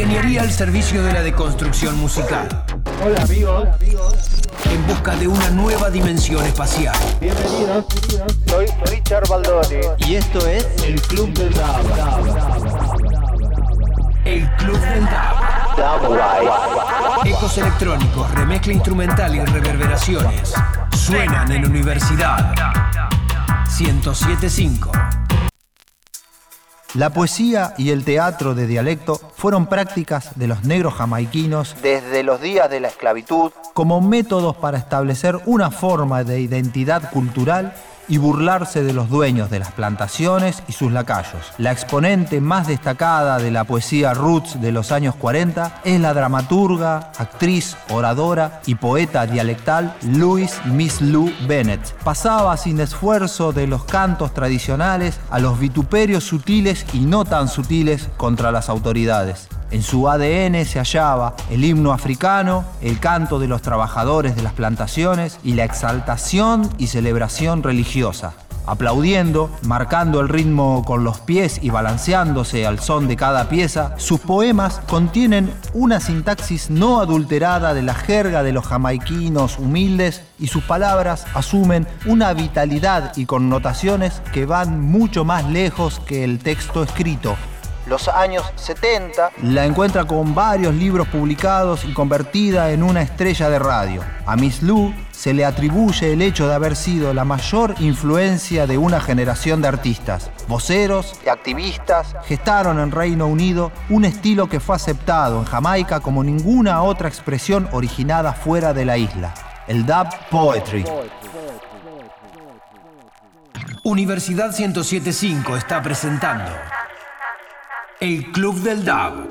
Ingeniería al servicio de la deconstrucción musical. Hola amigos. En busca de una nueva dimensión espacial. Bienvenidos. Soy Richard Baldoni. Y esto es El Club del DAB. El Club del DAB. Ecos electrónicos, remezcla instrumental y reverberaciones. Suenan en Universidad 1075. La poesía y el teatro de dialecto fueron prácticas de los negros jamaiquinos desde los días de la esclavitud como métodos para establecer una forma de identidad cultural y burlarse de los dueños de las plantaciones y sus lacayos. La exponente más destacada de la poesía roots de los años 40 es la dramaturga, actriz, oradora y poeta dialectal Louise Miss Lou Bennett. Pasaba sin esfuerzo de los cantos tradicionales a los vituperios sutiles y no tan sutiles contra las autoridades. En su ADN se hallaba el himno africano, el canto de los trabajadores de las plantaciones y la exaltación y celebración religiosa. Aplaudiendo, marcando el ritmo con los pies y balanceándose al son de cada pieza, sus poemas contienen una sintaxis no adulterada de la jerga de los jamaiquinos humildes y sus palabras asumen una vitalidad y connotaciones que van mucho más lejos que el texto escrito, los años 70, la encuentra con varios libros publicados y convertida en una estrella de radio. A Miss Lou se le atribuye el hecho de haber sido la mayor influencia de una generación de artistas. Voceros y activistas gestaron en Reino Unido un estilo que fue aceptado en Jamaica como ninguna otra expresión originada fuera de la isla, el dub poetry. Universidad 1075 está presentando el Club del DAB.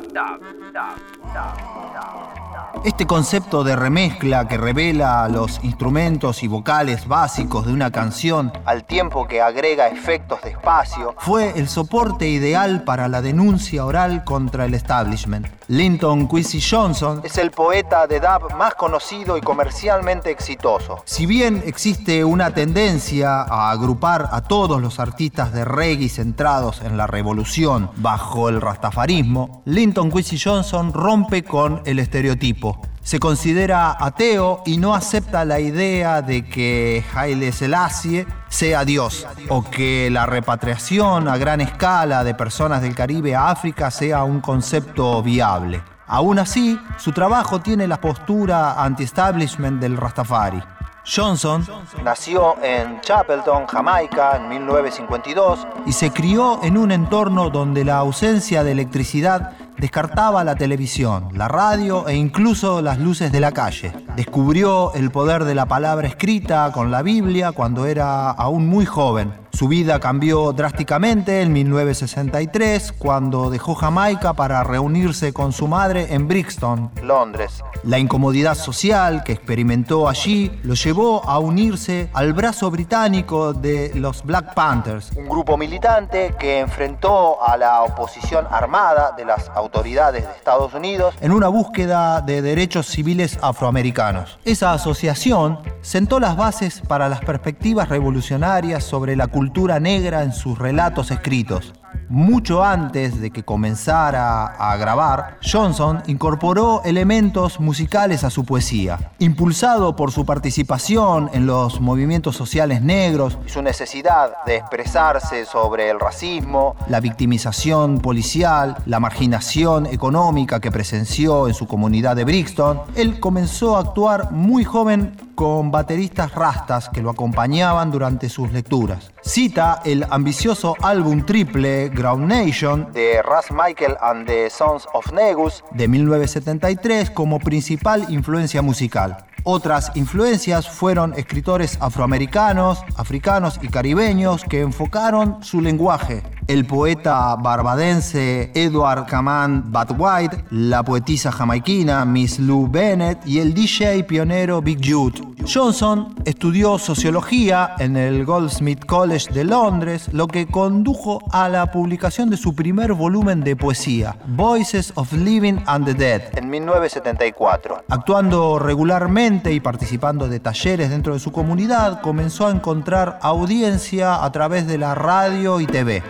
Este concepto de remezcla que revela los instrumentos y vocales básicos de una canción al tiempo que agrega efectos de espacio fue el soporte ideal para la denuncia oral contra el establishment. Linton Quincy Johnson es el poeta de dub más conocido y comercialmente exitoso. Si bien existe una tendencia a agrupar a todos los artistas de reggae centrados en la revolución bajo el rastafarismo, Linton Quincy Johnson rompe con el estereotipo. Se considera ateo y no acepta la idea de que Haile Selassie sea Dios o que la repatriación a gran escala de personas del Caribe a África sea un concepto viable. Aún así, su trabajo tiene la postura anti-establishment del Rastafari. Johnson nació en Chapelton, Jamaica, en 1952 y se crió en un entorno donde la ausencia de electricidad descartaba la televisión, la radio e incluso las luces de la calle. Descubrió el poder de la palabra escrita con la Biblia cuando era aún muy joven. Su vida cambió drásticamente en 1963 cuando dejó Jamaica para reunirse con su madre en Brixton, Londres. La incomodidad social que experimentó allí lo llevó a unirse al brazo británico de los Black Panthers, un grupo militante que enfrentó a la oposición armada de las autoridades de Estados Unidos en una búsqueda de derechos civiles afroamericanos. Esa asociación sentó las bases para las perspectivas revolucionarias sobre la cultura negra en sus relatos escritos. Mucho antes de que comenzara a grabar, Johnson incorporó elementos musicales a su poesía. Impulsado por su participación en los movimientos sociales negros su necesidad de expresarse sobre el racismo, la victimización policial, la marginación económica que presenció en su comunidad de Brixton, él comenzó a actuar muy joven con bateristas rastas que lo acompañaban durante sus lecturas. Cita el ambicioso álbum triple Ground Nation de Ras Michael and the Sons of Negus de 1973 como principal influencia musical. Otras influencias fueron escritores afroamericanos, africanos y caribeños que enfocaron su lenguaje. El poeta barbadense Edward Caman White, la poetisa jamaiquina Miss Lou Bennett y el DJ pionero Big Jude. Johnson estudió sociología en el Goldsmith College de Londres, lo que condujo a la publicación de su primer volumen de poesía, Voices of Living and the Dead, en 1974. Actuando regularmente y participando de talleres dentro de su comunidad, comenzó a encontrar audiencia a través de la radio y TV.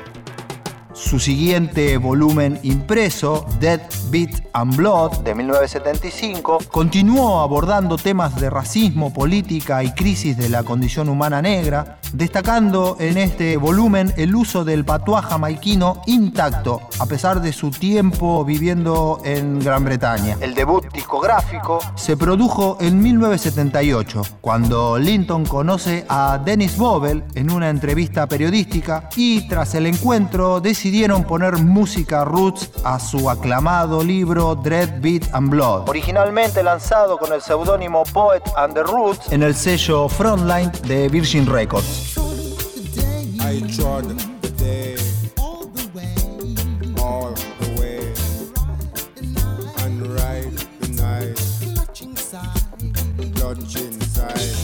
Su siguiente volumen impreso, Dead Beat and Blood de 1975, continuó abordando temas de racismo, política y crisis de la condición humana negra, destacando en este volumen el uso del patuá jamaiquino intacto, a pesar de su tiempo viviendo en Gran Bretaña. El debut discográfico se produjo en 1978, cuando Linton conoce a Dennis Bobel en una entrevista periodística y tras el encuentro decidieron poner música roots a su aclamado libro Dread Beat and Blood, originalmente lanzado con el seudónimo Poet and the Roots en el sello Frontline de Virgin Records. I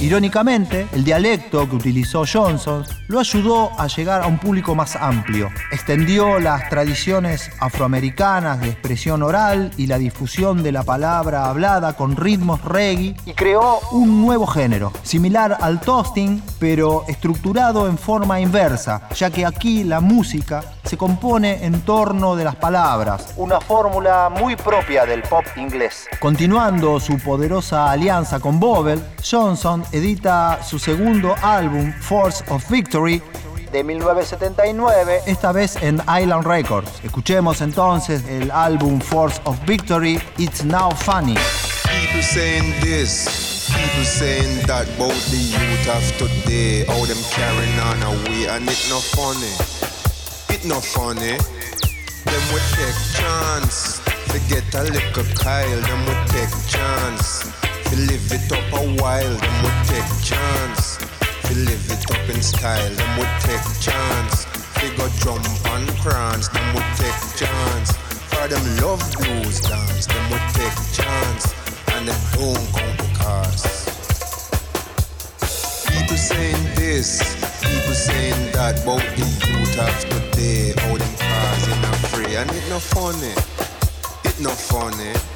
Irónicamente, el dialecto que utilizó Johnson lo ayudó a llegar a un público más amplio. Extendió las tradiciones afroamericanas de expresión oral y la difusión de la palabra hablada con ritmos reggae y creó un nuevo género, similar al toasting, pero estructurado en forma inversa, ya que aquí la música se compone en torno de las palabras, una fórmula muy propia del pop inglés. Continuando su poderosa alianza con Bobel, Johnson edita su segundo álbum, Force of Victory, de 1979, esta vez en Island Records. Escuchemos entonces el álbum Force of Victory, It's Now Funny. People saying this, people saying that about the youth of today, how them carrying on away, and it no funny, it no funny. Them would take chance, to get a little Kyle, them would take chance, to live it up a while, them would take chance, to live it up in style, them would take chance, to go jump and prance, them would take chance, for them love blues dance, them would take chance, and them don't count the cost. People saying this, people saying that about the youth of today, how them causing a free, and it no funny, it no funny.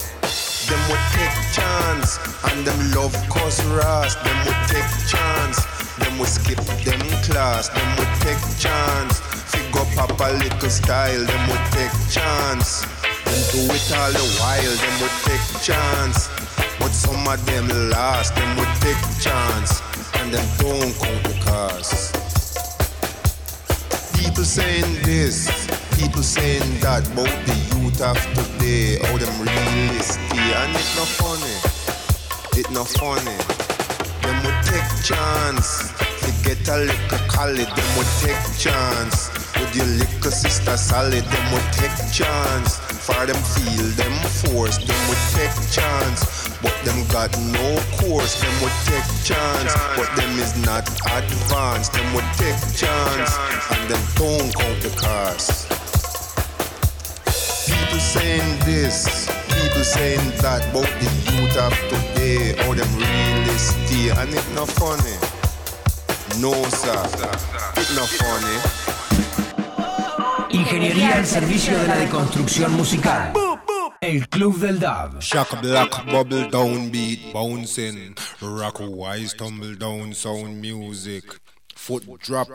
Them would take chance, and them love cause ras. Them would take chance, them would skip them class. Them would take chance, figure up a little style. Them would take chance, and do it all the while. Them would take chance, but some of them last. Them would take chance, and them don't count the cost. People saying this, people saying that about the youth of today, how them realistic, and it not funny, it not funny. Them would take chance, to get a little college, them would take chance. With your little sister solid, them would take chance. For them feel them force, them would take chance. But them got no course, them would take chance. But them is not advanced, them would take chance. And them don't count the cost. People saying this, people saying that about the youth of today, how them realistic, and it not funny. No sir, it not funny. Ingeniería al servicio de la deconstrucción musical. El Club del Dub. Shock black bubble down beat bouncing. Rock wise tumble down sound music. Drop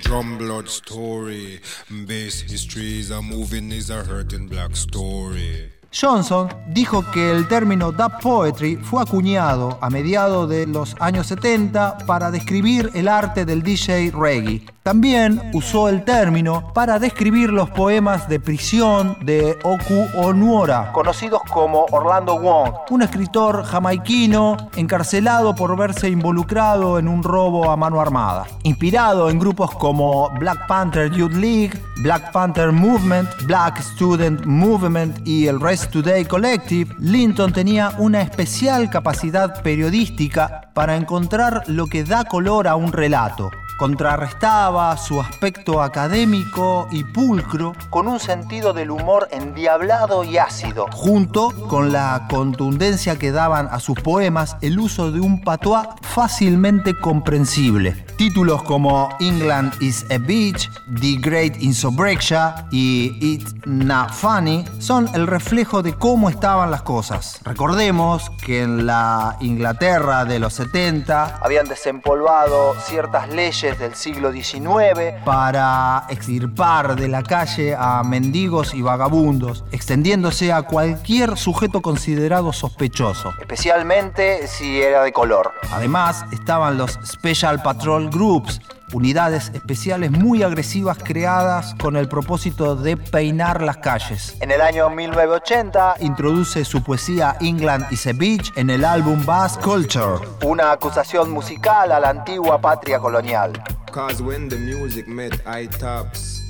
drum blood story. History is a moving is a hurting black story. Johnson dijo que el término dub poetry fue acuñado a mediados de los años 70 para describir el arte del DJ reggae. También usó el término para describir los poemas de prisión de Oku Onuora, conocidos como Orlando Wong, un escritor jamaiquino encarcelado por verse involucrado en un robo a mano armada. Inspirado en grupos como Black Panther Youth League, Black Panther Movement, Black Student Movement y el Rest Today Collective, Linton tenía una especial capacidad periodística para encontrar lo que da color a un relato. Contrarrestaba su aspecto académico y pulcro con un sentido del humor endiablado y ácido, junto con la contundencia que daban a sus poemas el uso de un patois fácilmente comprensible. Títulos como England is a Beach, The Great Insurrection y It's Not Funny son el reflejo de cómo estaban las cosas. Recordemos que en la Inglaterra de los 70 habían desempolvado ciertas leyes del siglo XIX para extirpar de la calle a mendigos y vagabundos, extendiéndose a cualquier sujeto considerado sospechoso, especialmente si era de color. Además, estaban los Special Patrol Groups, unidades especiales muy agresivas creadas con el propósito de peinar las calles. En el año 1980 introduce su poesía England is a Beach en el álbum Bass Culture, una acusación musical a la antigua patria colonial. Cause when the music met I tops,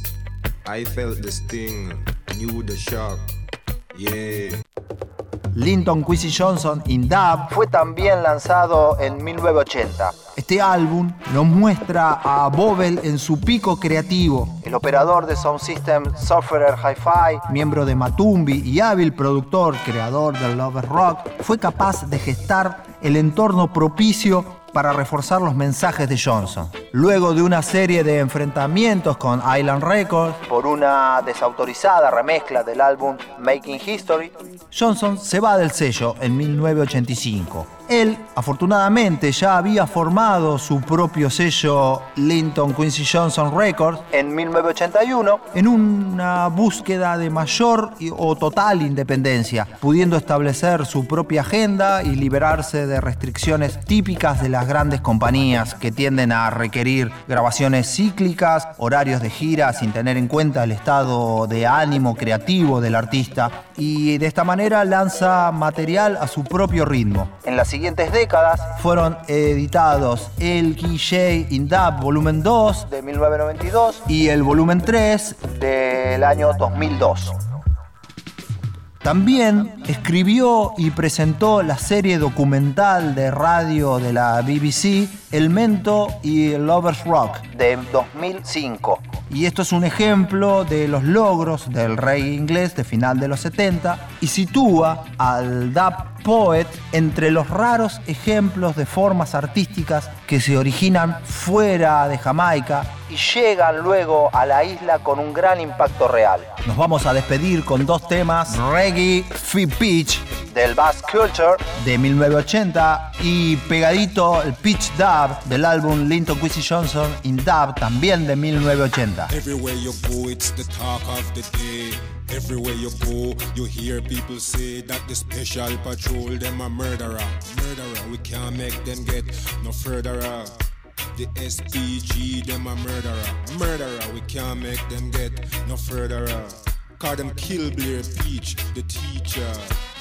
I felt the sting, knew the shock. Yeah. Linton Quincy Johnson in Dub fue también lanzado en 1980. Este álbum nos muestra a Bobel en su pico creativo. El operador de Sound System Software Hi-Fi, miembro de Matumbi y hábil productor, creador del Love Rock, fue capaz de gestar el entorno propicio para reforzar los mensajes de Johnson. Luego de una serie de enfrentamientos con Island Records por una desautorizada remezcla del álbum Making History, Johnson se va del sello en 1985. Él, afortunadamente, ya había formado su propio sello Linton Quincy Johnson Records en 1981 en una búsqueda de mayor o total independencia, pudiendo establecer su propia agenda y liberarse de restricciones típicas de las grandes compañías que tienden a requerir grabaciones cíclicas, horarios de gira sin tener en cuenta el estado de ánimo creativo del artista y de esta manera lanza material a su propio ritmo. En las siguientes décadas fueron editados el KJ in Dub volumen 2 de 1992 y el volumen 3 del año 2002. También escribió y presentó la serie documental de radio de la BBC El Mento y el Lovers Rock de 2005. Y esto es un ejemplo de los logros del rey inglés de final de los 70 y sitúa al dub poet entre los raros ejemplos de formas artísticas que se originan fuera de Jamaica y llegan luego a la isla con un gran impacto real. Nos vamos a despedir con dos temas, Reggae Free Pitch del Bass Culture de 1980 y pegadito el Pitch Dub del álbum Linton Quincy Johnson in Dub también de 1980. Everywhere you go, it's the talk of the day. Everywhere you go, you hear people say that the special patrol them a murderer, murderer. We can't make them get no further. The SPG them a murderer, murderer. We can't make them get no further. Cause them kill Blair Peach, the teacher.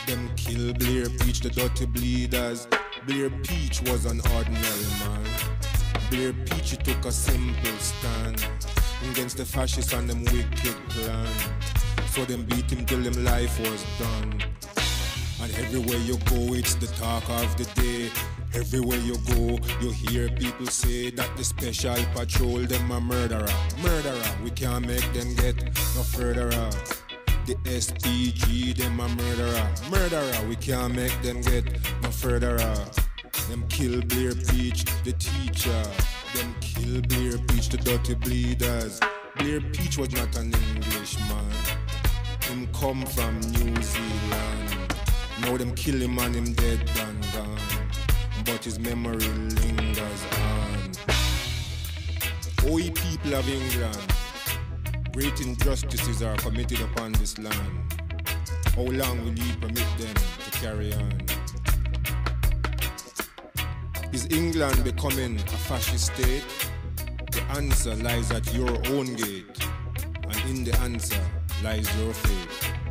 Them kill Blair Peach, the dirty bleeders. Blair Peach was an ordinary man. Blair Peach he took a simple stand against the fascists and them wicked plan. So them beat him till him life was done. And everywhere you go, it's the talk of the day. Everywhere you go, you hear people say that the special patrol them a murderer, murderer. We can't make them get no further. The SPG them a murderer, murderer. We can't make them get no further. Them kill Blair Peach, the teacher. Them kill Blair Peach, the dirty bleeders. Blair Peach was not an Englishman. Him come from New Zealand. Now them kill him and him dead and gone. But his memory lingers on. Oi people of England, great injustices are committed upon this land. How long will you permit them to carry on? Is England becoming a fascist state? The answer lies at your own gate, and in the answer lies your fate.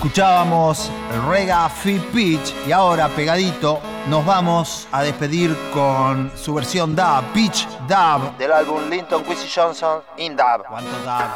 Escuchábamos Rega Fit Pitch y ahora pegadito nos vamos a despedir con su versión da Pitch Dub del álbum Linton Quincy Johnson In Dub. ¿Cuánto dub?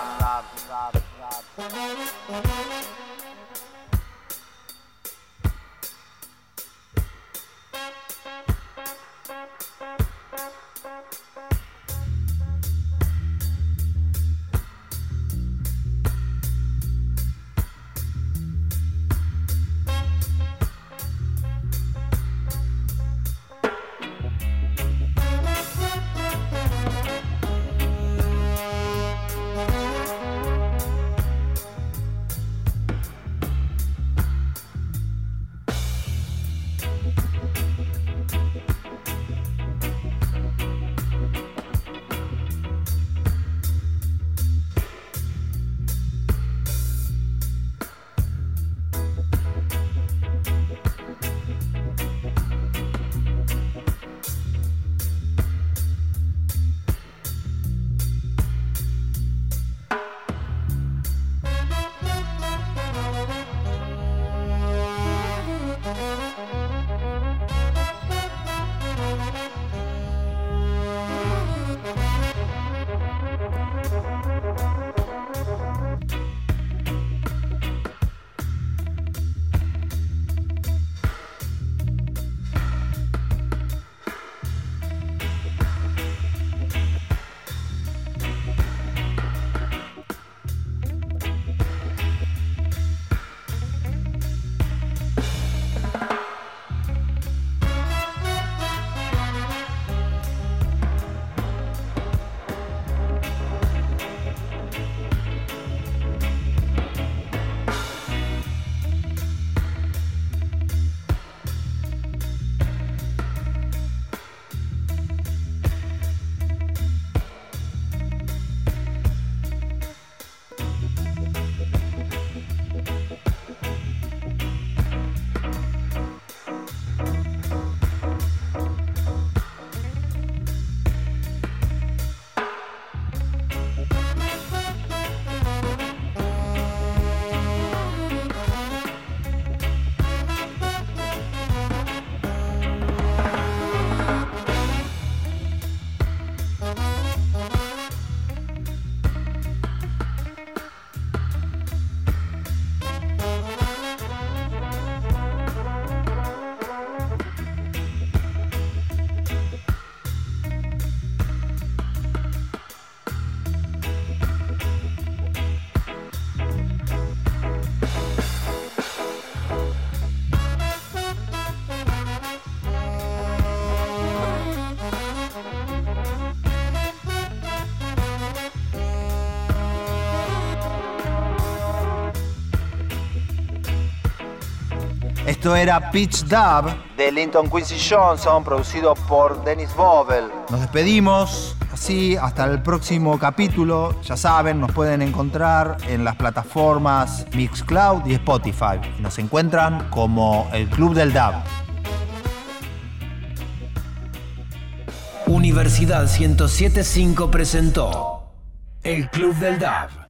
Esto era Pitch Dub de Linton Quincy Johnson, producido por Dennis Bobel. Nos despedimos así hasta el próximo capítulo. Ya saben, nos pueden encontrar en las plataformas Mixcloud y Spotify. Nos encuentran como el Club del Dub. Universidad 1075 presentó El Club del DAB.